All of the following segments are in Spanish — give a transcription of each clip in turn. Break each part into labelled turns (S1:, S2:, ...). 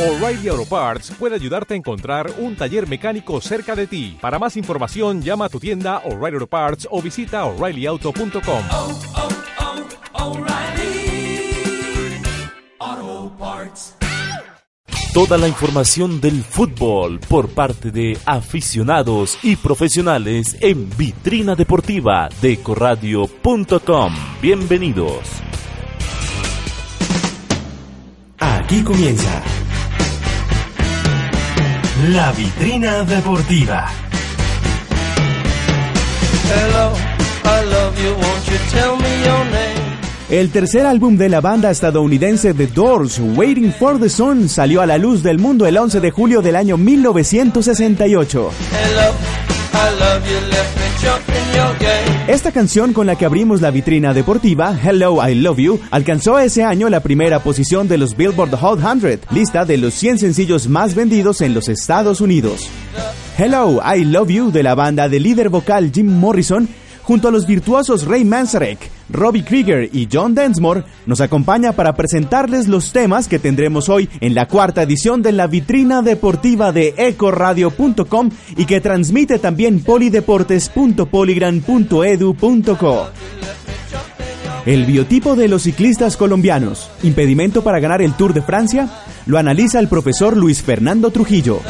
S1: O'Reilly Auto Parts puede ayudarte a encontrar un taller mecánico cerca de ti. Para más información, llama a tu tienda O'Reilly Auto Parts o visita oreillyauto.com.
S2: oh, oh, O'Reilly Auto Parts.
S3: Toda la información del fútbol por parte de aficionados y profesionales en Vitrina Deportiva de Corradio.com. Bienvenidos.
S4: Aquí comienza la vitrina deportiva.
S5: Hello, I love you, won't you tell me your name?
S6: El tercer álbum de la banda estadounidense The Doors, Waiting for the Sun, salió a la luz del mundo el 11 de julio del año 1968.
S5: Hello, I love you, left me jumping your game.
S6: Esta canción con la que abrimos la vitrina deportiva, Hello I Love You, alcanzó ese año la primera posición de los Billboard Hot 100, lista de los 100 sencillos más vendidos en los Estados Unidos. Hello I Love You de la banda de líder vocal Jim Morrison, junto a los virtuosos Ray Manzarek, Robbie Krieger y John Densmore, nos acompaña para presentarles los temas que tendremos hoy en la cuarta edición de la vitrina deportiva de ecoradio.com y que transmite también polideportes.poligran.edu.co. El biotipo de los ciclistas colombianos, impedimento para ganar el Tour de Francia, lo analiza el profesor Luis Fernando Trujillo.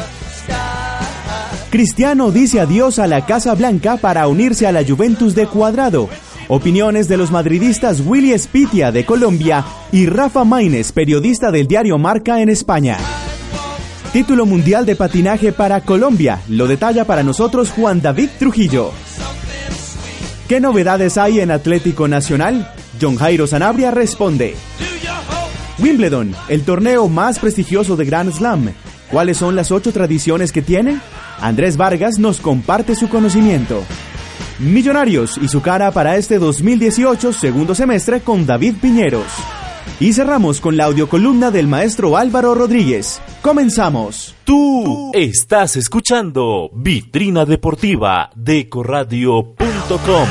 S6: Cristiano dice adiós a la Casa Blanca para unirse a la Juventus de Cuadrado. Opiniones de los madridistas Willy Spitia de Colombia y Rafa Maines, periodista del diario Marca en España. Título mundial de patinaje para Colombia. Lo detalla para nosotros Juan David Trujillo. ¿Qué novedades hay en Atlético Nacional? John Jairo Sanabria responde. Wimbledon, el torneo más prestigioso de Grand Slam. ¿Cuáles son las ocho tradiciones que tiene? Andrés Vargas nos comparte su conocimiento. Millonarios y su cara para este 2018 segundo semestre con David Piñeros. Y cerramos con la audiocolumna del maestro Álvaro Rodríguez. Comenzamos.
S3: Tú estás escuchando Vitrina Deportiva de Corradio.com.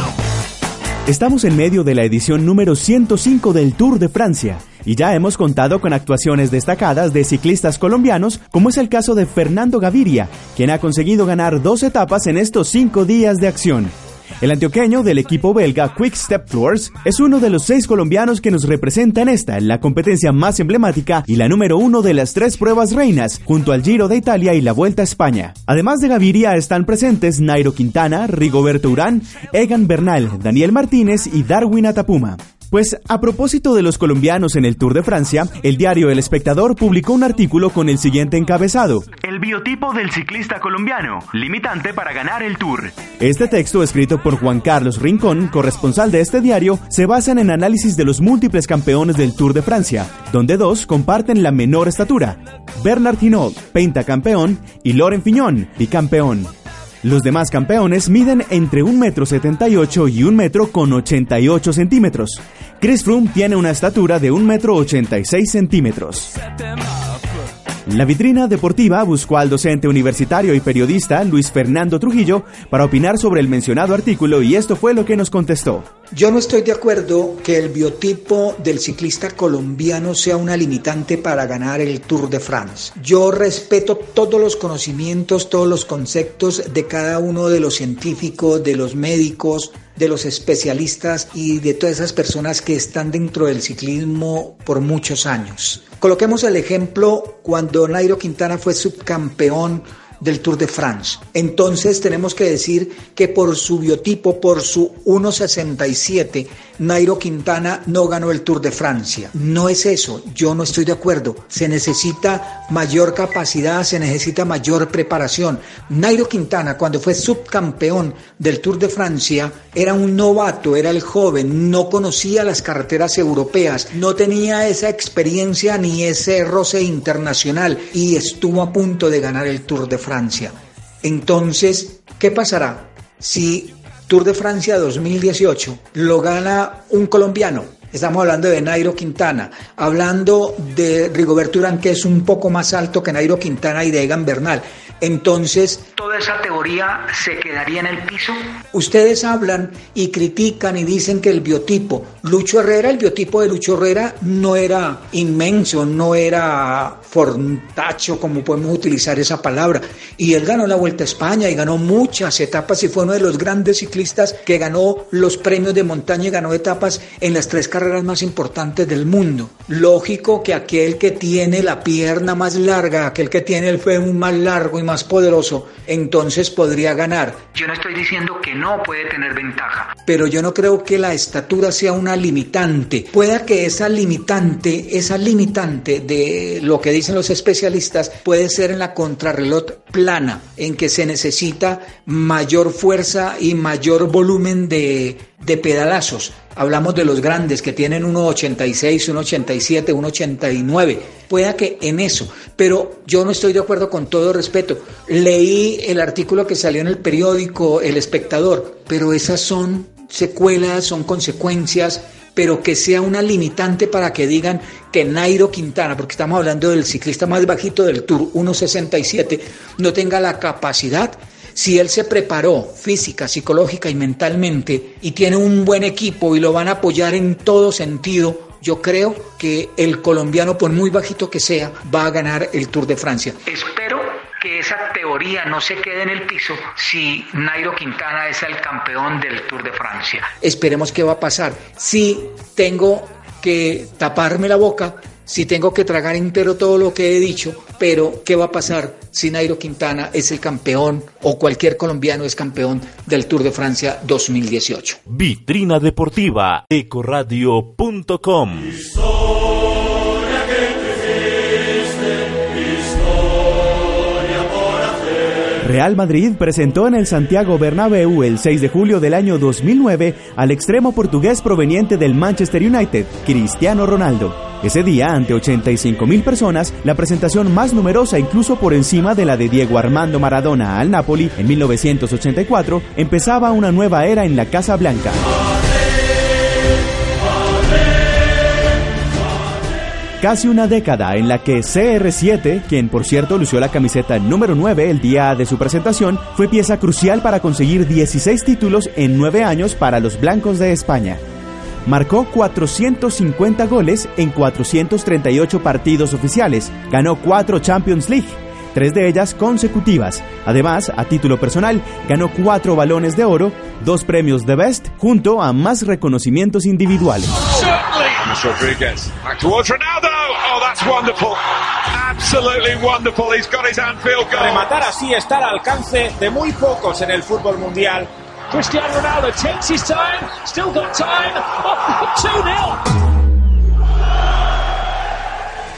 S6: Estamos en medio de la edición número 105 del Tour de Francia y ya hemos contado con actuaciones destacadas de ciclistas colombianos, como es el caso de Fernando Gaviria, quien ha conseguido ganar dos etapas en estos cinco días de acción. El antioqueño del equipo belga Quick Step Floors es uno de los seis colombianos que nos representan esta, la competencia más emblemática y la número uno de las tres pruebas reinas, junto al Giro de Italia y la Vuelta a España. Además de Gaviria están presentes Nairo Quintana, Rigoberto Urán, Egan Bernal, Daniel Martínez y Darwin Atapuma. Pues a propósito de los colombianos en el Tour de Francia, el diario El Espectador publicó un artículo con el siguiente encabezado. El biotipo del ciclista colombiano, limitante para ganar el Tour. Este texto, escrito por Juan Carlos Rincón, corresponsal de este diario, se basa en análisis de los múltiples campeones del Tour de Francia, donde dos comparten la menor estatura. Bernard Hinault, pentacampeón, y Laurent Fignon, bicampeón. Los demás campeones miden entre 1,78 m y 1 metro con 88 centímetros. Chris Froome tiene una estatura de 1 metro 86 centímetros. La vitrina deportiva buscó al docente universitario y periodista Luis Fernando Trujillo para opinar sobre el mencionado artículo y esto fue lo que nos contestó.
S7: Yo no estoy de acuerdo que el biotipo del ciclista colombiano sea una limitante para ganar el Tour de France. Yo respeto todos los conocimientos, todos los conceptos de cada uno de los científicos, de los médicos, de los especialistas y de todas esas personas que están dentro del ciclismo por muchos años. Coloquemos el ejemplo cuando Nairo Quintana fue subcampeón del Tour de France. Entonces tenemos que decir que por su biotipo, por su 1,67, Nairo Quintana no ganó el Tour de Francia. No es eso, yo no estoy de acuerdo. Se necesita mayor capacidad, se necesita mayor preparación. Nairo Quintana, cuando fue subcampeón del Tour de Francia, era un novato, era el joven, no conocía las carreteras europeas, no tenía esa experiencia ni ese roce internacional y estuvo a punto de ganar el Tour de Francia. Francia. Entonces, ¿qué pasará si Tour de Francia 2018 lo gana un colombiano? Estamos hablando de Nairo Quintana, hablando de Rigoberto Urán, que es un poco más alto que Nairo Quintana y de Egan Bernal. Entonces toda esa teoría se quedaría en el piso. Ustedes hablan y critican y dicen que el biotipo, Lucho Herrera, el biotipo de Lucho Herrera no era inmenso, no era fortacho, como podemos utilizar esa palabra. Y él ganó la Vuelta a España y ganó muchas etapas y fue uno de los grandes ciclistas que ganó los premios de montaña y ganó etapas en las tres carreras más importantes del mundo. Lógico que aquel que tiene la pierna más larga, aquel que tiene el fémur más largo y más poderoso, entonces podría ganar. Yo no estoy diciendo que no puede tener ventaja, pero yo no creo que la estatura sea una limitante. Pueda que esa limitante, esa limitante de lo que dicen los especialistas, puede ser en la contrarreloj plana, en que se necesita mayor fuerza y mayor volumen de, de pedalazos. Hablamos de los grandes que tienen 1,86, 1,87, 1,89. Pueda que en eso, pero yo no estoy de acuerdo con todo respeto. Leí el artículo que salió en el periódico El Espectador, pero esas son secuelas, son consecuencias pero que sea una limitante para que digan que Nairo Quintana, porque estamos hablando del ciclista más bajito del Tour, 1.67, no tenga la capacidad si él se preparó física, psicológica y mentalmente y tiene un buen equipo y lo van a apoyar en todo sentido, yo creo que el colombiano, por muy bajito que sea, va a ganar el Tour de Francia. Espero que esa teoría no se quede en el piso si Nairo Quintana es el campeón del Tour de Francia. Esperemos qué va a pasar. Si tengo que taparme la boca, si tengo que tragar entero todo lo que he dicho, pero ¿qué va a pasar si Nairo Quintana es el campeón o cualquier colombiano es campeón del Tour de Francia 2018?
S3: Vitrina Deportiva, ecoradio.com.
S6: Real Madrid presentó en el Santiago Bernabéu el 6 de julio del año 2009 al extremo portugués proveniente del Manchester United, Cristiano Ronaldo. Ese día, ante 85 mil personas, la presentación más numerosa incluso por encima de la de Diego Armando Maradona al Napoli en 1984, empezaba una nueva era en la Casa Blanca. Casi una década en la que CR7, quien por cierto lució la camiseta número 9 el día de su presentación, fue pieza crucial para conseguir 16 títulos en 9 años para los blancos de España. Marcó 450 goles en 438 partidos oficiales, ganó 4 Champions League, tres de ellas consecutivas. Además, a título personal, ganó cuatro balones de oro, dos premios de Best, junto a más reconocimientos individuales.
S8: Oh, that's wonderful. Absolutely wonderful. He's got his Anfield goal.
S9: Rematar así está al alcance de muy pocos en el fútbol mundial. Cristiano Ronaldo takes his time. Still got time. Oh, 2-0.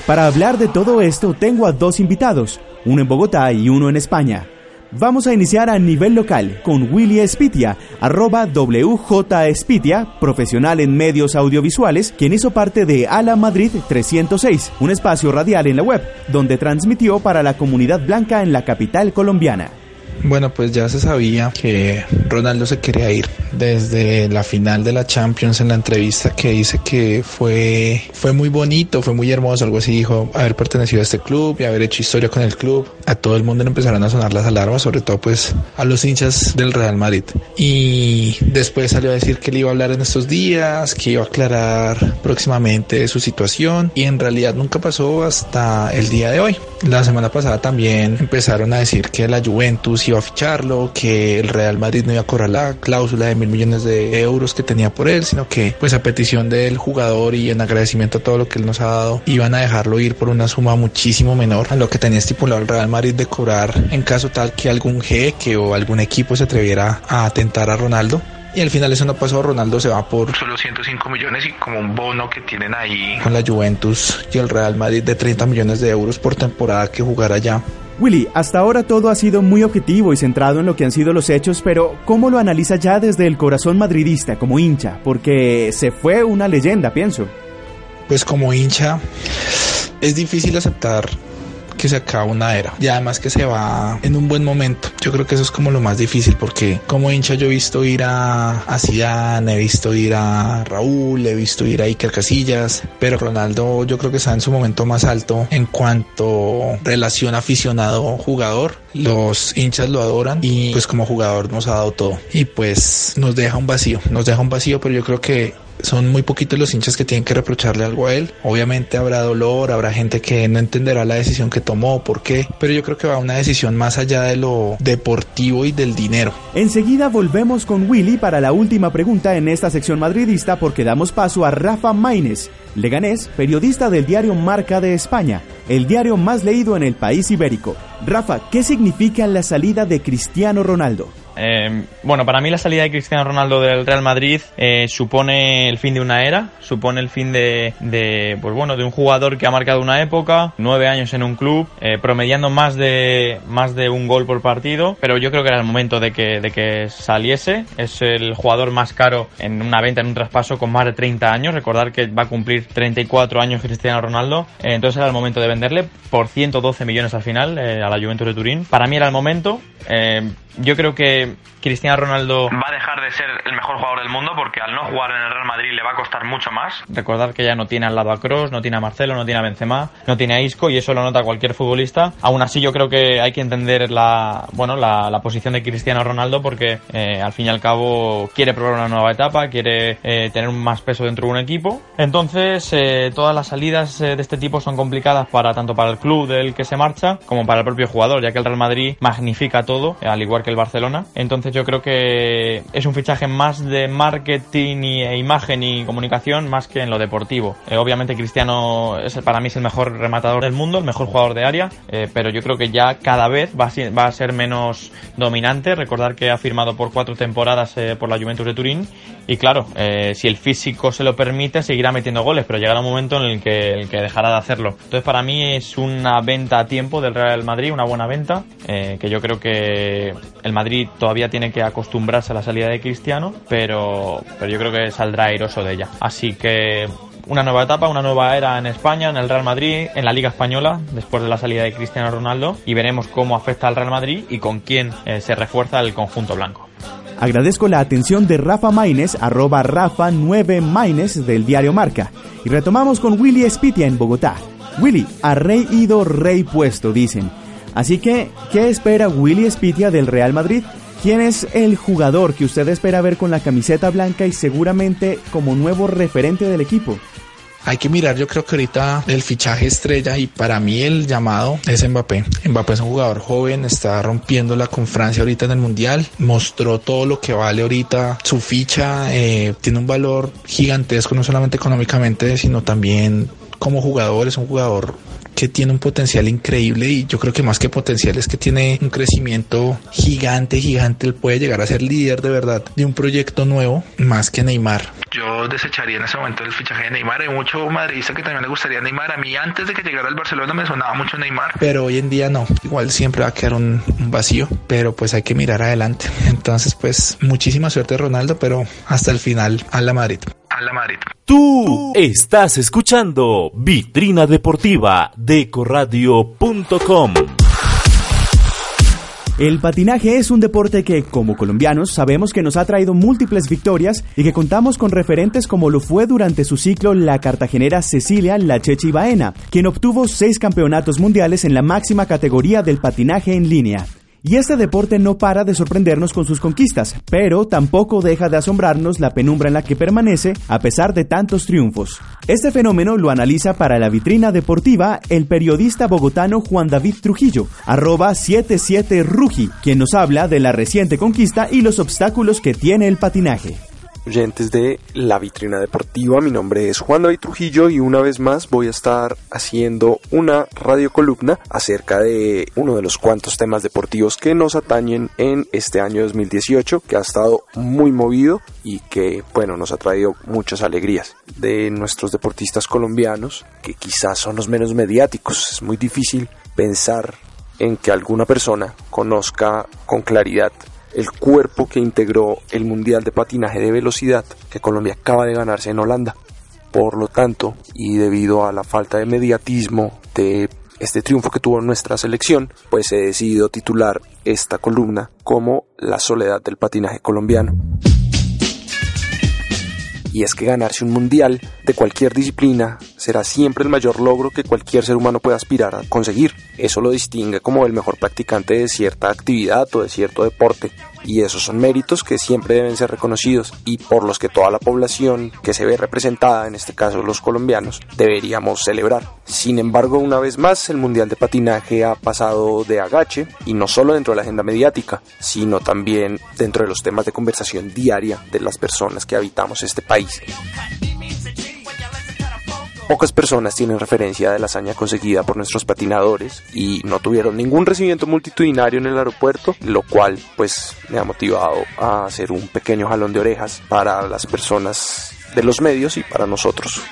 S6: Para hablar de todo esto, tengo a dos invitados, uno en Bogotá y uno en España. Vamos a iniciar a nivel local con Willy Espitia, arroba WJ Espitia, profesional en medios audiovisuales, quien hizo parte de Ala Madrid 306, un espacio radial en la web, donde transmitió para la comunidad blanca en la capital colombiana.
S10: Bueno, pues ya se sabía que Ronaldo se quería ir desde la final de la Champions en la entrevista que dice que fue, fue muy bonito, fue muy hermoso, algo así dijo, haber pertenecido a este club y haber hecho historia con el club. A todo el mundo le empezaron a sonar las alarmas, sobre todo pues a los hinchas del Real Madrid. Y después salió a decir que le iba a hablar en estos días, que iba a aclarar próximamente su situación y en realidad nunca pasó hasta el día de hoy. La semana pasada también empezaron a decir que la Juventus iba a ficharlo, que el Real Madrid no iba a cobrar la cláusula de mil millones de euros que tenía por él, sino que pues a petición del jugador y en agradecimiento a todo lo que él nos ha dado, iban a dejarlo ir por una suma muchísimo menor a lo que tenía estipulado el Real Madrid de cobrar en caso tal que algún jeque o algún equipo se atreviera a atentar a Ronaldo. Y al final eso no pasó, Ronaldo se va por solo 105 millones y como un bono que tienen ahí con la Juventus y el Real Madrid de 30 millones de euros por temporada que jugará allá.
S6: Willy, hasta ahora todo ha sido muy objetivo y centrado en lo que han sido los hechos, pero ¿cómo lo analiza ya desde el corazón madridista como hincha? Porque se fue una leyenda, pienso.
S10: Pues como hincha es difícil aceptar que se acaba una era y además que se va en un buen momento. Yo creo que eso es como lo más difícil porque como hincha yo he visto ir a, a he visto ir a Raúl, he visto ir a Iker Casillas, pero Ronaldo yo creo que está en su momento más alto en cuanto relación aficionado-jugador. Los hinchas lo adoran y pues como jugador nos ha dado todo y pues nos deja un vacío, nos deja un vacío, pero yo creo que son muy poquitos los hinchas que tienen que reprocharle algo a él. Obviamente habrá dolor, habrá gente que no entenderá la decisión que tomó, por qué, pero yo creo que va una decisión más allá de lo deportivo y del dinero.
S6: Enseguida volvemos con Willy para la última pregunta en esta sección madridista porque damos paso a Rafa Maínez, leganés, periodista del diario Marca de España, el diario más leído en el país ibérico. Rafa, ¿qué significa la salida de Cristiano Ronaldo?
S11: Eh, bueno, para mí la salida de Cristiano Ronaldo del Real Madrid eh, supone el fin de una era, supone el fin de, de, pues bueno, de un jugador que ha marcado una época, nueve años en un club, eh, promediando más de más de un gol por partido, pero yo creo que era el momento de que, de que saliese. Es el jugador más caro en una venta, en un traspaso con más de 30 años. Recordar que va a cumplir 34 años Cristiano Ronaldo, eh, entonces era el momento de venderle por 112 millones al final a la Juventus de Turín. Para mí era el momento. Yo creo que Cristiano Ronaldo va a dejar de ser el mejor jugador del mundo porque al no jugar en el Real Madrid le va a costar mucho más. Recordar que ya no tiene al lado a Kroos, no tiene a Marcelo, no tiene a Benzema, no tiene a Isco y eso lo nota cualquier futbolista. Aún así yo creo que hay que entender la, bueno, la, la posición de Cristiano Ronaldo porque eh, al fin y al cabo quiere probar una nueva etapa, quiere eh, tener más peso dentro de un equipo. Entonces eh, todas las salidas de este tipo son complicadas para tanto para el club del que se marcha como para el propio jugador, ya que el Real Madrid magnifica todo, al igual que el Barcelona. Entonces yo creo que es un fichaje más de marketing y, e imagen y comunicación más que en lo deportivo. Eh, obviamente Cristiano es, para mí es el mejor rematador del mundo, el mejor jugador de área, eh, pero yo creo que ya cada vez va a, ser, va a ser menos dominante. Recordar que ha firmado por cuatro temporadas eh, por la Juventus de Turín y claro, eh, si el físico se lo permite seguirá metiendo goles, pero llegará un momento en el que, el que dejará de hacerlo. Entonces para mí es una venta a tiempo del Real Madrid, una buena venta, eh, que yo creo que el Madrid todavía tiene que acostumbrarse a la salida de Cristiano, pero, pero yo creo que saldrá airoso de ella. Así que una nueva etapa, una nueva era en España, en el Real Madrid, en la Liga Española, después de la salida de Cristiano Ronaldo, y veremos cómo afecta al Real Madrid y con quién eh, se refuerza el conjunto blanco.
S6: Agradezco la atención de Rafa Maínez, arroba Rafa 9 Maínez del diario Marca. Y retomamos con Willy Espitia en Bogotá. Willy, a rey ido, rey puesto, dicen. Así que, ¿qué espera Willy Espitia del Real Madrid? ¿Quién es el jugador que usted espera ver con la camiseta blanca y seguramente como nuevo referente del equipo?
S10: Hay que mirar, yo creo que ahorita el fichaje estrella y para mí el llamado es Mbappé. Mbappé es un jugador joven, está rompiéndola con Francia ahorita en el Mundial, mostró todo lo que vale ahorita su ficha, eh, tiene un valor gigantesco no solamente económicamente, sino también como jugador, es un jugador que tiene un potencial increíble y yo creo que más que potencial es que tiene un crecimiento gigante, gigante. Él puede llegar a ser líder de verdad de un proyecto nuevo más que Neymar. Yo desecharía en ese momento el fichaje de Neymar. Hay mucho madridista que también le gustaría Neymar. A mí antes de que llegara al Barcelona me sonaba mucho Neymar. Pero hoy en día no. Igual siempre va a quedar un, un vacío. Pero pues hay que mirar adelante. Entonces pues muchísima suerte Ronaldo, pero hasta el final a la Madrid. A la Madrid.
S3: Tú estás escuchando Vitrina Deportiva de Corradio.com.
S6: El patinaje es un deporte que, como colombianos, sabemos que nos ha traído múltiples victorias y que contamos con referentes como lo fue durante su ciclo la cartagenera Cecilia Lachechi Baena, quien obtuvo seis campeonatos mundiales en la máxima categoría del patinaje en línea. Y este deporte no para de sorprendernos con sus conquistas, pero tampoco deja de asombrarnos la penumbra en la que permanece a pesar de tantos triunfos. Este fenómeno lo analiza para la vitrina deportiva el periodista bogotano Juan David Trujillo, arroba 77rugi, quien nos habla de la reciente conquista y los obstáculos que tiene el patinaje
S12: oyentes de La Vitrina Deportiva. Mi nombre es Juan David Trujillo y una vez más voy a estar haciendo una radiocolumna acerca de uno de los cuantos temas deportivos que nos atañen en este año 2018, que ha estado muy movido y que, bueno, nos ha traído muchas alegrías de nuestros deportistas colombianos, que quizás son los menos mediáticos. Es muy difícil pensar en que alguna persona conozca con claridad el cuerpo que integró el Mundial de Patinaje de Velocidad que Colombia acaba de ganarse en Holanda. Por lo tanto, y debido a la falta de mediatismo, de este triunfo que tuvo nuestra selección, pues he decidido titular esta columna como La soledad del patinaje colombiano y es que ganarse un mundial de cualquier disciplina será siempre el mayor logro que cualquier ser humano pueda aspirar a conseguir. Eso lo distingue como el mejor practicante de cierta actividad o de cierto deporte y esos son méritos que siempre deben ser reconocidos y por los que toda la población que se ve representada, en este caso los colombianos, deberíamos celebrar. Sin embargo, una vez más, el Mundial de Patinaje ha pasado de agache y no solo dentro de la agenda mediática, sino también dentro de los temas de conversación diaria de las personas que habitamos este país. Pocas personas tienen referencia de la hazaña conseguida por nuestros patinadores y no tuvieron ningún recibimiento multitudinario en el aeropuerto, lo cual pues me ha motivado a hacer un pequeño jalón de orejas para las personas de los medios y para nosotros.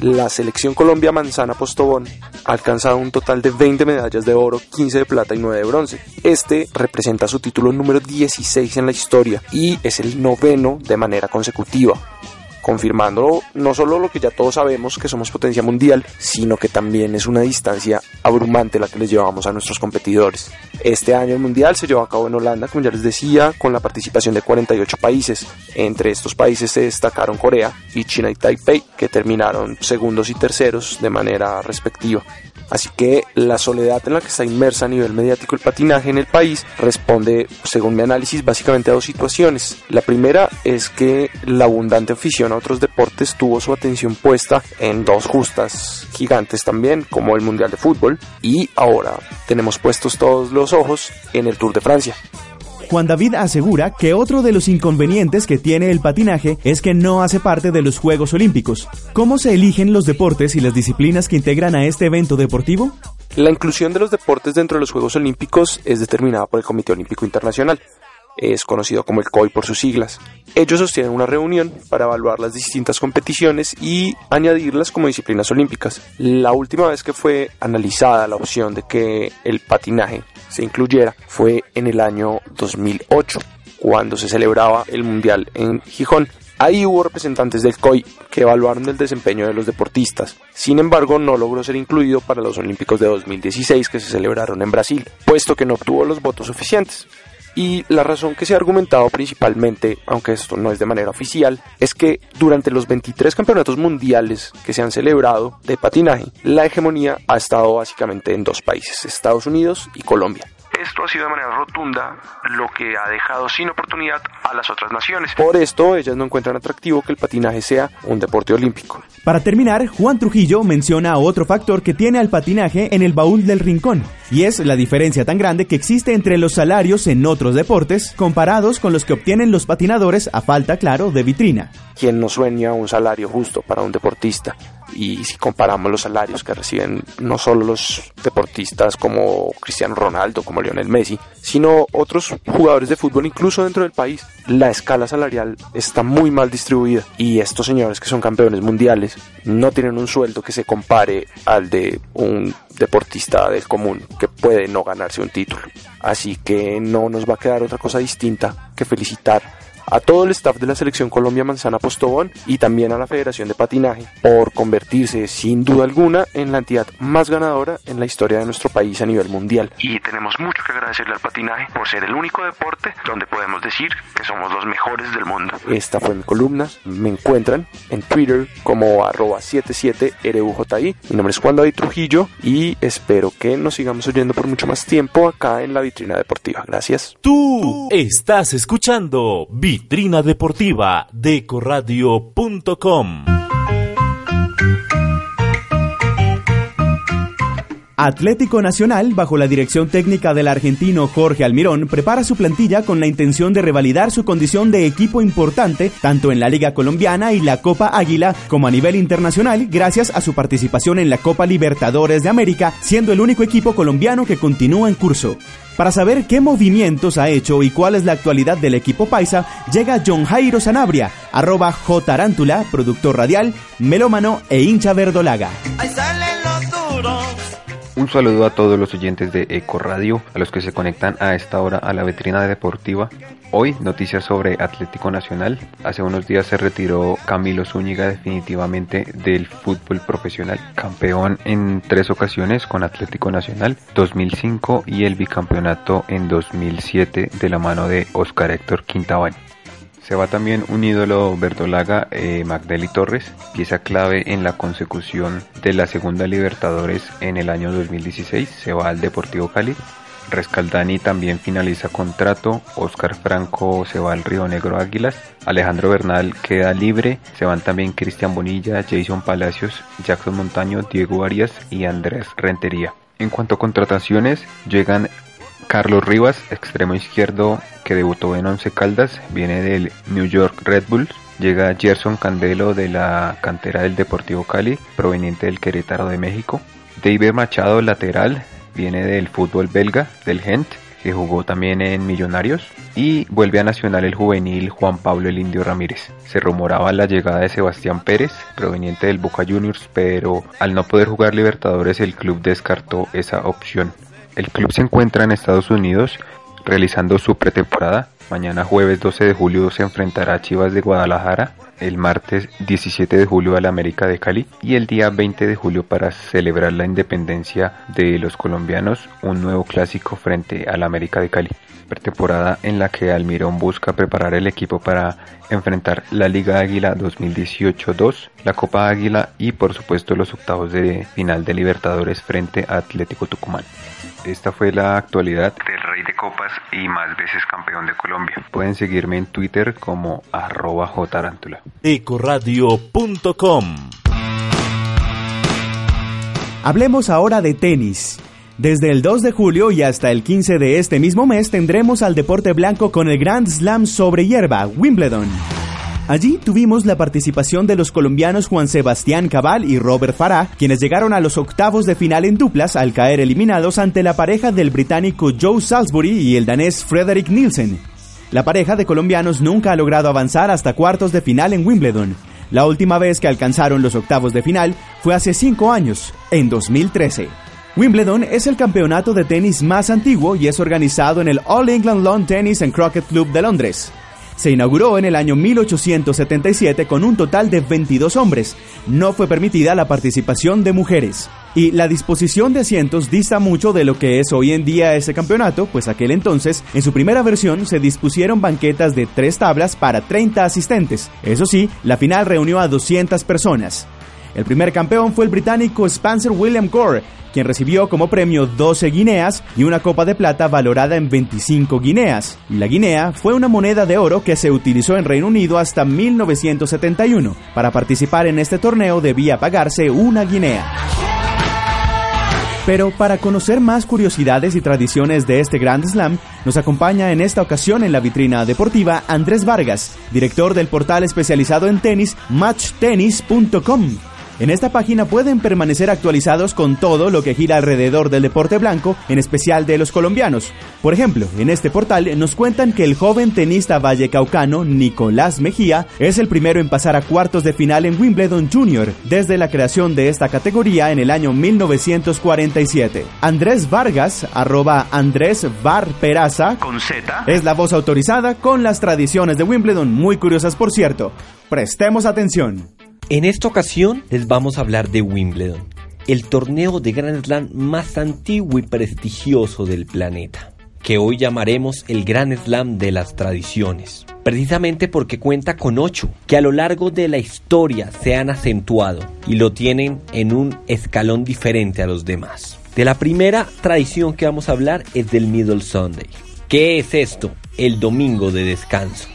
S12: La selección Colombia Manzana Postobón ha alcanzado un total de 20 medallas de oro, 15 de plata y 9 de bronce. Este representa su título número 16 en la historia y es el noveno de manera consecutiva confirmando no solo lo que ya todos sabemos que somos potencia mundial, sino que también es una distancia abrumante la que les llevamos a nuestros competidores. Este año el mundial se llevó a cabo en Holanda, como ya les decía, con la participación de 48 países. Entre estos países se destacaron Corea y China y Taipei, que terminaron segundos y terceros de manera respectiva. Así que la soledad en la que está inmersa a nivel mediático el patinaje en el país responde, según mi análisis, básicamente a dos situaciones. La primera es que la abundante afición a otros deportes tuvo su atención puesta en dos justas gigantes también, como el Mundial de Fútbol, y ahora tenemos puestos todos los ojos en el Tour de Francia.
S6: Juan David asegura que otro de los inconvenientes que tiene el patinaje es que no hace parte de los Juegos Olímpicos. ¿Cómo se eligen los deportes y las disciplinas que integran a este evento deportivo?
S12: La inclusión de los deportes dentro de los Juegos Olímpicos es determinada por el Comité Olímpico Internacional es conocido como el COI por sus siglas. Ellos sostienen una reunión para evaluar las distintas competiciones y añadirlas como disciplinas olímpicas. La última vez que fue analizada la opción de que el patinaje se incluyera fue en el año 2008, cuando se celebraba el Mundial en Gijón. Ahí hubo representantes del COI que evaluaron el desempeño de los deportistas. Sin embargo, no logró ser incluido para los Olímpicos de 2016 que se celebraron en Brasil, puesto que no obtuvo los votos suficientes. Y la razón que se ha argumentado principalmente, aunque esto no es de manera oficial, es que durante los 23 campeonatos mundiales que se han celebrado de patinaje, la hegemonía ha estado básicamente en dos países, Estados Unidos y Colombia. Esto ha sido de manera rotunda lo que ha dejado sin oportunidad a las otras naciones. Por esto, ellas no encuentran atractivo que el patinaje sea un deporte olímpico.
S6: Para terminar, Juan Trujillo menciona otro factor que tiene al patinaje en el baúl del rincón, y es la diferencia tan grande que existe entre los salarios en otros deportes comparados con los que obtienen los patinadores a falta, claro, de vitrina.
S12: ¿Quién no sueña un salario justo para un deportista? y si comparamos los salarios que reciben no solo los deportistas como Cristiano Ronaldo, como Lionel Messi, sino otros jugadores de fútbol incluso dentro del país, la escala salarial está muy mal distribuida y estos señores que son campeones mundiales no tienen un sueldo que se compare al de un deportista del común que puede no ganarse un título. Así que no nos va a quedar otra cosa distinta que felicitar a todo el staff de la selección Colombia Manzana Postobón y también a la Federación de Patinaje por convertirse sin duda alguna en la entidad más ganadora en la historia de nuestro país a nivel mundial. Y tenemos mucho que agradecerle al patinaje por ser el único deporte donde podemos decir que somos los mejores del mundo. Esta fue mi columna. Me encuentran en Twitter como arroba 77RUJI. Mi nombre es Juan David Trujillo y espero que nos sigamos oyendo por mucho más tiempo acá en la vitrina deportiva. Gracias.
S3: Tú estás escuchando Vitrina Deportiva de.
S6: Atlético Nacional, bajo la dirección técnica del argentino Jorge Almirón, prepara su plantilla con la intención de revalidar su condición de equipo importante tanto en la Liga Colombiana y la Copa Águila como a nivel internacional gracias a su participación en la Copa Libertadores de América, siendo el único equipo colombiano que continúa en curso. Para saber qué movimientos ha hecho y cuál es la actualidad del equipo paisa, llega John Jairo Sanabria, arroba Tarántula, productor radial, melómano e hincha verdolaga.
S5: Ahí salen los duros
S13: Un saludo a todos los oyentes de Eco Radio, a los que se conectan a esta hora a la vetrina deportiva. Hoy, noticias sobre Atlético Nacional. Hace unos días se retiró Camilo Zúñiga definitivamente del fútbol profesional. Campeón en tres ocasiones con Atlético Nacional, 2005 y el bicampeonato en 2007 de la mano de Oscar Héctor Quintabani. Se va también un ídolo verdolaga, eh, Magdeli Torres, pieza clave en la consecución de la segunda Libertadores en el año 2016. Se va al Deportivo Cali. Rescaldani también finaliza contrato. Oscar Franco se va al Río Negro Águilas. Alejandro Bernal queda libre. Se van también Cristian Bonilla, Jason Palacios, Jackson Montaño, Diego Arias y Andrés Rentería. En cuanto a contrataciones, llegan Carlos Rivas, extremo izquierdo que debutó en Once Caldas, viene del New York Red Bulls. Llega Gerson Candelo de la cantera del Deportivo Cali, proveniente del Querétaro de México. David Machado, lateral, viene del fútbol belga, del Gent, que jugó también en Millonarios. Y vuelve a Nacional el juvenil Juan Pablo el Indio Ramírez. Se rumoraba la llegada de Sebastián Pérez, proveniente del Boca Juniors, pero al no poder jugar Libertadores el club descartó esa opción. El club se encuentra en Estados Unidos realizando su pretemporada. Mañana jueves 12 de julio se enfrentará a Chivas de Guadalajara, el martes 17 de julio al América de Cali y el día 20 de julio para celebrar la independencia de los colombianos, un nuevo clásico frente al América de Cali. Pretemporada en la que Almirón busca preparar el equipo para enfrentar la Liga Águila 2018-2, la Copa Águila y por supuesto los octavos de final de Libertadores frente a Atlético Tucumán. Esta fue la actualidad del Rey de Copas y más veces campeón de Colombia. Pueden seguirme en Twitter como arroba jtarántula.
S3: Ecoradio.com
S6: Hablemos ahora de tenis. Desde el 2 de julio y hasta el 15 de este mismo mes tendremos al deporte blanco con el Grand Slam sobre hierba, Wimbledon. Allí tuvimos la participación de los colombianos Juan Sebastián Cabal y Robert Farah, quienes llegaron a los octavos de final en duplas al caer eliminados ante la pareja del británico Joe Salisbury y el danés Frederick Nielsen. La pareja de colombianos nunca ha logrado avanzar hasta cuartos de final en Wimbledon. La última vez que alcanzaron los octavos de final fue hace cinco años, en 2013. Wimbledon es el campeonato de tenis más antiguo y es organizado en el All England Lawn Tennis and Croquet Club de Londres. Se inauguró en el año 1877 con un total de 22 hombres. No fue permitida la participación de mujeres. Y la disposición de asientos dista mucho de lo que es hoy en día ese campeonato, pues aquel entonces, en su primera versión, se dispusieron banquetas de tres tablas para 30 asistentes. Eso sí, la final reunió a 200 personas. El primer campeón fue el británico Spencer William Gore, quien recibió como premio 12 guineas y una copa de plata valorada en 25 guineas. La guinea fue una moneda de oro que se utilizó en Reino Unido hasta 1971. Para participar en este torneo debía pagarse una guinea. Pero para conocer más curiosidades y tradiciones de este Grand Slam, nos acompaña en esta ocasión en la vitrina deportiva Andrés Vargas, director del portal especializado en tenis matchtennis.com. En esta página pueden permanecer actualizados con todo lo que gira alrededor del deporte blanco, en especial de los colombianos. Por ejemplo, en este portal nos cuentan que el joven tenista vallecaucano Nicolás Mejía es el primero en pasar a cuartos de final en Wimbledon Junior desde la creación de esta categoría en el año 1947. Andrés Vargas, arroba Andrés Bar Peraza,
S14: con Z,
S6: es la voz autorizada con las tradiciones de Wimbledon, muy curiosas por cierto. Prestemos atención.
S14: En esta ocasión les vamos a hablar de Wimbledon, el torneo de Grand Slam más antiguo y prestigioso del planeta, que hoy llamaremos el Grand Slam de las tradiciones, precisamente porque cuenta con ocho, que a lo largo de la historia se han acentuado y lo tienen en un escalón diferente a los demás. De la primera tradición que vamos a hablar es del Middle Sunday. ¿Qué es esto? El domingo de descanso.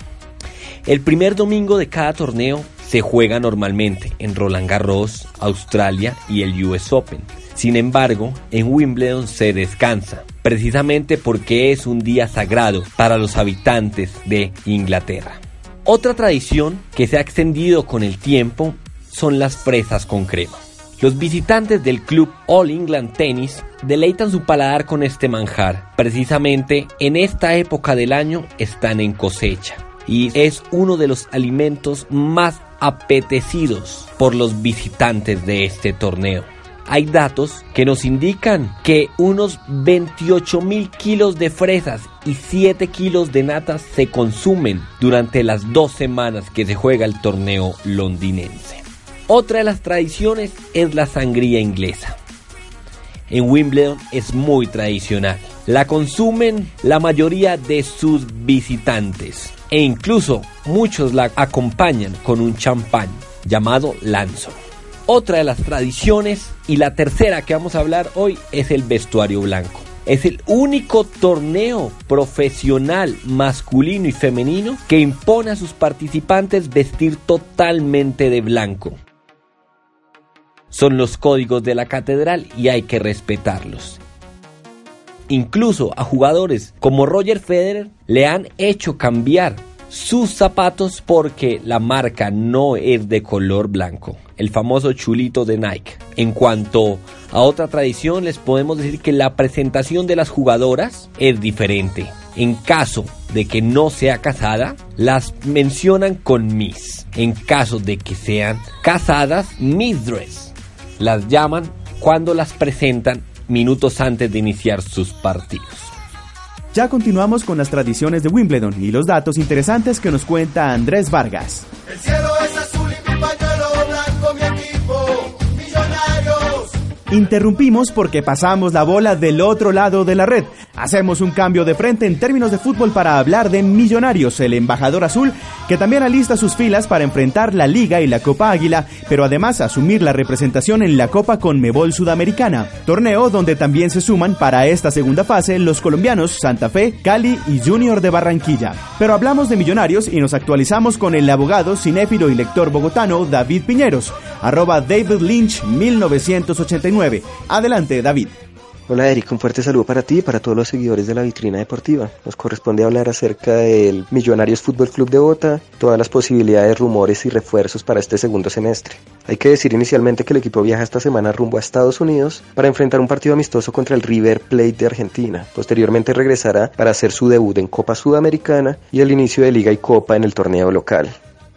S14: El primer domingo de cada torneo se juega normalmente en Roland Garros, Australia y el US Open. Sin embargo, en Wimbledon se descansa, precisamente porque es un día sagrado para los habitantes de Inglaterra. Otra tradición que se ha extendido con el tiempo son las fresas con crema. Los visitantes del club All England Tennis deleitan su paladar con este manjar. Precisamente en esta época del año están en cosecha y es uno de los alimentos más apetecidos por los visitantes de este torneo. hay datos que nos indican que unos 28 mil kilos de fresas y 7 kilos de natas se consumen durante las dos semanas que se juega el torneo londinense. Otra de las tradiciones es la sangría inglesa. En Wimbledon es muy tradicional. La consumen la mayoría de sus visitantes e incluso muchos la acompañan con un champán llamado Lanzo. Otra de las tradiciones y la tercera que vamos a hablar hoy es el vestuario blanco. Es el único torneo profesional masculino y femenino que impone a sus participantes vestir totalmente de blanco. Son los códigos de la catedral y hay que respetarlos. Incluso a jugadores como Roger Federer le han hecho cambiar sus zapatos porque la marca no es de color blanco, el famoso chulito de Nike. En cuanto a otra tradición, les podemos decir que la presentación de las jugadoras es diferente. En caso de que no sea casada, las mencionan con Miss. En caso de que sean casadas, Miss Dress. Las llaman cuando las presentan minutos antes de iniciar sus partidos.
S6: Ya continuamos con las tradiciones de Wimbledon y los datos interesantes que nos cuenta Andrés Vargas.
S15: El cielo
S6: Interrumpimos porque pasamos la bola del otro lado de la red. Hacemos un cambio de frente en términos de fútbol para hablar de Millonarios, el embajador azul, que también alista sus filas para enfrentar la Liga y la Copa Águila, pero además asumir la representación en la Copa Conmebol Sudamericana, torneo donde también se suman para esta segunda fase los colombianos Santa Fe, Cali y Junior de Barranquilla. Pero hablamos de Millonarios y nos actualizamos con el abogado, cinéfilo y lector bogotano David Piñeros, arroba David Lynch 1989. Adelante, David.
S16: Hola Eric, un fuerte saludo para ti y para todos los seguidores de la vitrina deportiva. Nos corresponde hablar acerca del Millonarios Fútbol Club de Bogotá, todas las posibilidades, rumores y refuerzos para este segundo semestre. Hay que decir inicialmente que el equipo viaja esta semana rumbo a Estados Unidos para enfrentar un partido amistoso contra el River Plate de Argentina. Posteriormente regresará para hacer su debut en Copa Sudamericana y el inicio de Liga y Copa en el torneo local.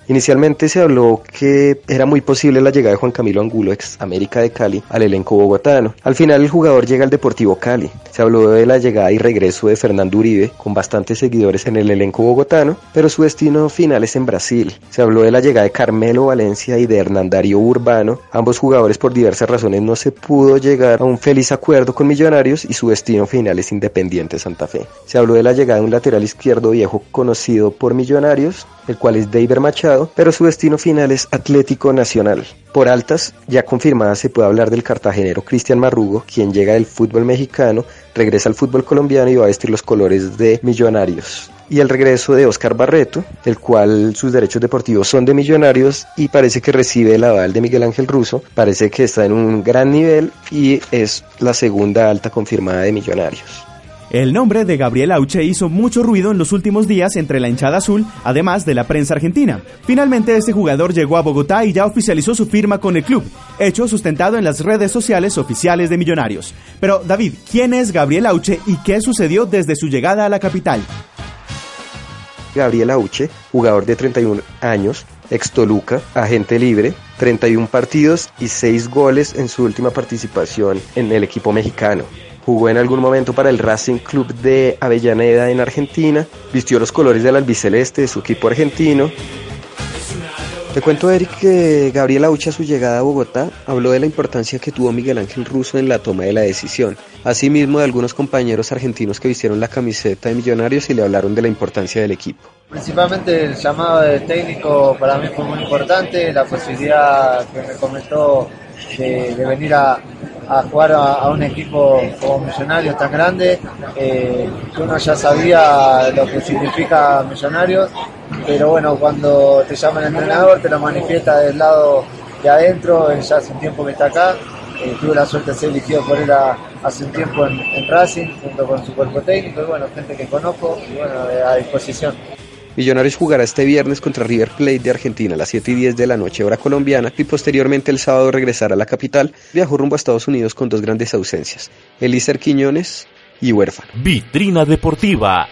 S16: Inicialmente se habló que era muy posible la llegada de Juan Camilo Angulo, ex América de Cali, al elenco bogotano. Al final el jugador llega al Deportivo Cali. Se habló de la llegada y regreso de Fernando Uribe, con bastantes seguidores en el elenco bogotano, pero su destino final es en Brasil. Se habló de la llegada de Carmelo Valencia y de Hernán Darío Urbano. Ambos jugadores por diversas razones no se pudo llegar a un feliz acuerdo con Millonarios y su destino final es Independiente Santa Fe. Se habló de la llegada de un lateral izquierdo viejo conocido por Millonarios, el cual es David Machado, pero su destino final es Atlético Nacional. Por altas, ya confirmadas, se puede hablar del cartagenero Cristian Marrugo, quien llega del fútbol mexicano, regresa al fútbol colombiano y va a vestir los colores de Millonarios. Y el regreso de Oscar Barreto, el cual sus derechos deportivos son de Millonarios y parece que recibe el aval de Miguel Ángel Russo, parece que está en un gran nivel y es la segunda alta confirmada de Millonarios.
S6: El nombre de Gabriel Auche hizo mucho ruido en los últimos días entre la hinchada azul, además de la prensa argentina. Finalmente este jugador llegó a Bogotá y ya oficializó su firma con el club, hecho sustentado en las redes sociales oficiales de Millonarios. Pero David, ¿quién es Gabriel Auche y qué sucedió desde su llegada a la capital?
S16: Gabriel Auche, jugador de 31 años, ex Toluca, agente libre, 31 partidos y 6 goles en su última participación en el equipo mexicano. Jugó en algún momento para el Racing Club de Avellaneda en Argentina, vistió los colores del albiceleste de su equipo argentino. Te cuento, Eric, que Gabriel Aucha a su llegada a Bogotá habló de la importancia que tuvo Miguel Ángel Russo en la toma de la decisión. Asimismo, de algunos compañeros argentinos que vistieron la camiseta de Millonarios y le hablaron de la importancia del equipo.
S17: Principalmente el llamado de técnico para mí fue muy importante, la posibilidad que me comentó de venir a, a jugar a, un equipo como Millonarios tan grande, eh, que uno ya sabía lo que significa Millonarios, pero bueno, cuando te llama el entrenador te lo manifiesta del lado de adentro, él ya hace un tiempo que está acá, eh, tuve la suerte de ser elegido por él hace un tiempo en, Racing, junto con su cuerpo técnico, y bueno, gente que conozco, y bueno, a disposición.
S16: Millonarios jugará este viernes contra River Plate de Argentina a las 7 y 10 de la noche hora colombiana y posteriormente el sábado regresará a la capital. Viajó rumbo a Estados Unidos con dos grandes ausencias. Elíser Quiñones, y huérfano.
S3: Vitrina Deportiva.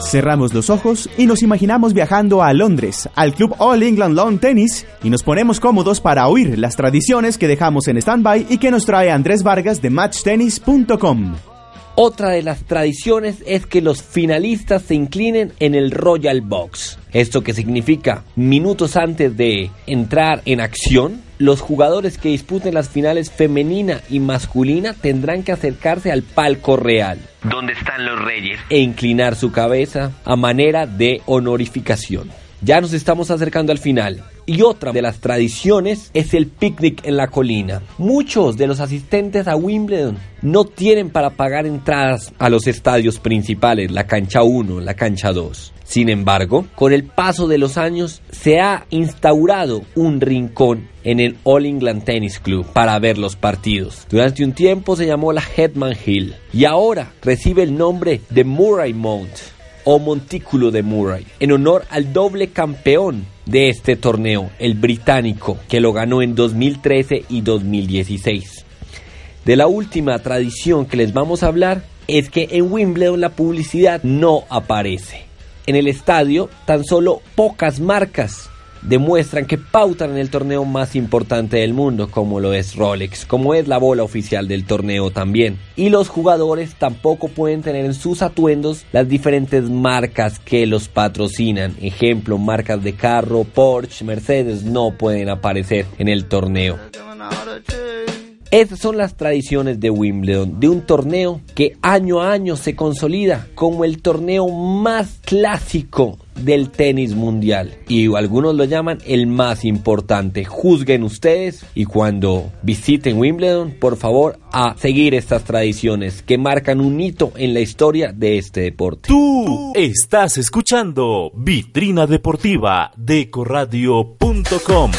S6: Cerramos los ojos y nos imaginamos viajando a Londres, al Club All England Lawn Tennis, y nos ponemos cómodos para oír las tradiciones que dejamos en stand-by y que nos trae Andrés Vargas de matchtennis.com.
S14: Otra de las tradiciones es que los finalistas se inclinen en el Royal Box. Esto que significa minutos antes de entrar en acción, los jugadores que disputen las finales femenina y masculina tendrán que acercarse al palco real, donde están los reyes, e inclinar su cabeza a manera de honorificación. Ya nos estamos acercando al final. Y otra de las tradiciones es el picnic en la colina. Muchos de los asistentes a Wimbledon no tienen para pagar entradas a los estadios principales, la cancha 1, la cancha 2. Sin embargo, con el paso de los años se ha instaurado un rincón en el All England Tennis Club para ver los partidos. Durante un tiempo se llamó la Hetman Hill y ahora recibe el nombre de Murray Mount o Montículo de Murray, en honor al doble campeón de este torneo, el británico, que lo ganó en 2013 y 2016. De la última tradición que les vamos a hablar es que en Wimbledon la publicidad no aparece. En el estadio tan solo pocas marcas demuestran que pautan en el torneo más importante del mundo, como lo es Rolex, como es la bola oficial del torneo también. Y los jugadores tampoco pueden tener en sus atuendos las diferentes marcas que los patrocinan. Ejemplo, marcas de carro, Porsche, Mercedes no pueden aparecer en el torneo. Estas son las tradiciones de Wimbledon, de un torneo que año a año se consolida como el torneo más clásico del tenis mundial y algunos lo llaman el más importante. Juzguen ustedes y cuando visiten Wimbledon, por favor, a seguir estas tradiciones que marcan un hito en la historia de este deporte.
S3: Tú estás escuchando Vitrina Deportiva de Corradio.com.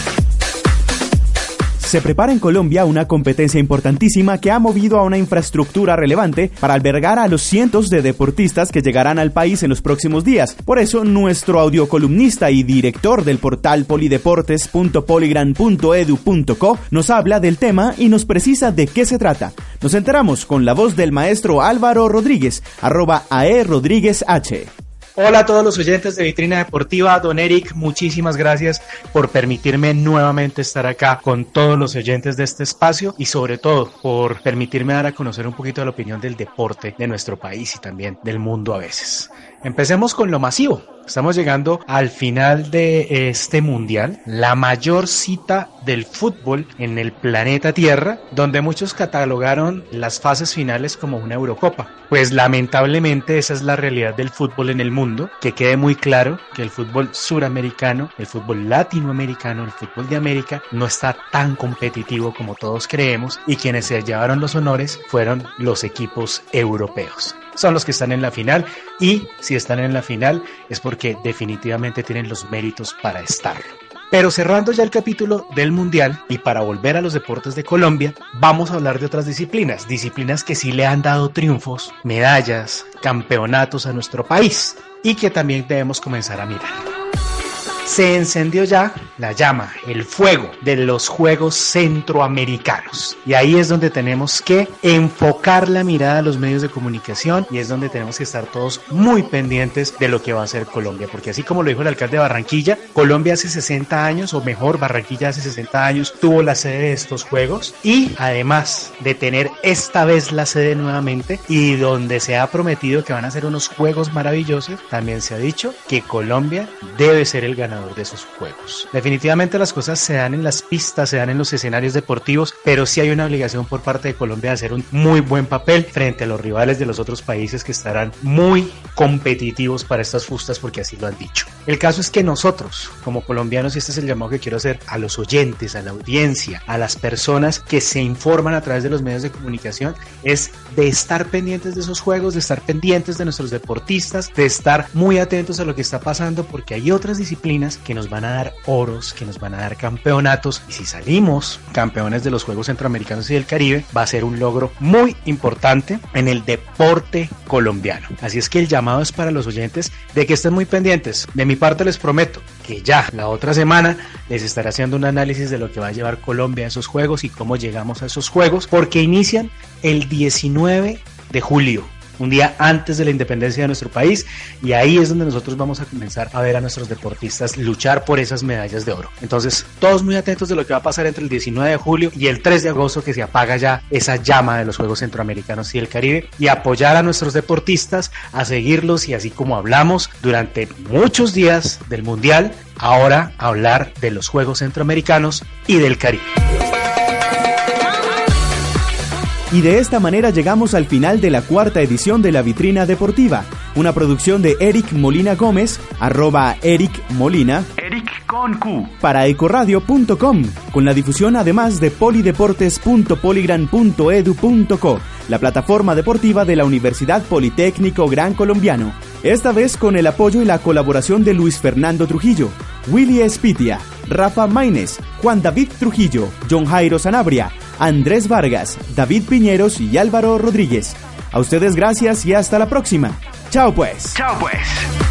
S6: Se prepara en Colombia una competencia importantísima que ha movido a una infraestructura relevante para albergar a los cientos de deportistas que llegarán al país en los próximos días. Por eso, nuestro audiocolumnista y director del portal polideportes.poligran.edu.co nos habla del tema y nos precisa de qué se trata. Nos enteramos con la voz del maestro Álvaro Rodríguez, arroba AE Rodríguez H.
S18: Hola a todos los oyentes de Vitrina Deportiva, don Eric, muchísimas gracias por permitirme nuevamente estar acá con todos los oyentes de este espacio y sobre todo por permitirme dar a conocer un poquito la opinión del deporte de nuestro país y también del mundo a veces. Empecemos con lo masivo. Estamos llegando al final de este mundial, la mayor cita del fútbol en el planeta Tierra, donde muchos catalogaron las fases finales como una Eurocopa. Pues lamentablemente esa es la realidad del fútbol en el mundo, que quede muy claro que el fútbol suramericano, el fútbol latinoamericano, el fútbol de América no está tan competitivo como todos creemos y quienes se llevaron los honores fueron los equipos europeos son los que están en la final. Y si están en la final es porque definitivamente tienen los méritos para estarlo. Pero cerrando ya el capítulo del Mundial y para volver a los deportes de Colombia, vamos a hablar de otras disciplinas, disciplinas que sí le han dado triunfos, medallas, campeonatos a nuestro país y que también debemos comenzar a mirar se encendió ya la llama, el fuego de los Juegos Centroamericanos. Y ahí es donde tenemos que enfocar la mirada a los medios de comunicación y es donde tenemos que estar todos muy pendientes de lo que va a hacer Colombia. Porque así como lo dijo el alcalde de Barranquilla, Colombia hace 60 años, o mejor, Barranquilla hace 60 años, tuvo la sede de estos Juegos y además de tener esta vez la sede nuevamente y donde se ha prometido que van a ser unos Juegos maravillosos, también se ha dicho que Colombia debe ser el ganador de esos juegos. Definitivamente las cosas se dan en las pistas, se dan en los escenarios deportivos, pero sí hay una obligación por parte de Colombia de hacer un muy buen papel frente a los rivales de los otros países que estarán muy competitivos para estas fustas porque así lo han dicho. El caso es que nosotros, como colombianos, y este es el llamado que quiero hacer a los oyentes, a la audiencia, a las personas que se informan a través de los medios de comunicación, es de estar pendientes de esos juegos, de estar pendientes de nuestros deportistas, de estar muy atentos a lo que está pasando porque hay otras disciplinas que nos van a dar oros, que nos van a dar campeonatos. Y si salimos campeones de los Juegos Centroamericanos y del Caribe, va a ser un logro muy importante en el deporte colombiano. Así es que el llamado es para los oyentes de que estén muy pendientes. De mi parte les prometo que ya la otra semana les estaré haciendo un análisis de lo que va a llevar Colombia a esos Juegos y cómo llegamos a esos Juegos, porque inician el 19 de julio un día antes de la independencia de nuestro país y ahí es donde nosotros vamos a comenzar a ver a nuestros deportistas luchar por esas medallas de oro. Entonces, todos muy atentos de lo que va a pasar entre el 19 de julio y el 3 de agosto que se apaga ya esa llama de los Juegos Centroamericanos y el Caribe y apoyar a nuestros deportistas a seguirlos y así como hablamos durante muchos días del Mundial, ahora hablar de los Juegos Centroamericanos y del Caribe.
S6: Y de esta manera llegamos al final de la cuarta edición de la Vitrina Deportiva, una producción de Eric Molina Gómez, arroba Eric Molina,
S19: Eric con Q,
S6: para ecoradio.com, con la difusión además de polideportes.poligran.edu.co, la plataforma deportiva de la Universidad Politécnico Gran Colombiano. Esta vez con el apoyo y la colaboración de Luis Fernando Trujillo, Willy Espitia, Rafa Maines, Juan David Trujillo, John Jairo Sanabria, Andrés Vargas, David Piñeros y Álvaro Rodríguez. A ustedes gracias y hasta la próxima. Chao pues.
S19: Chao pues.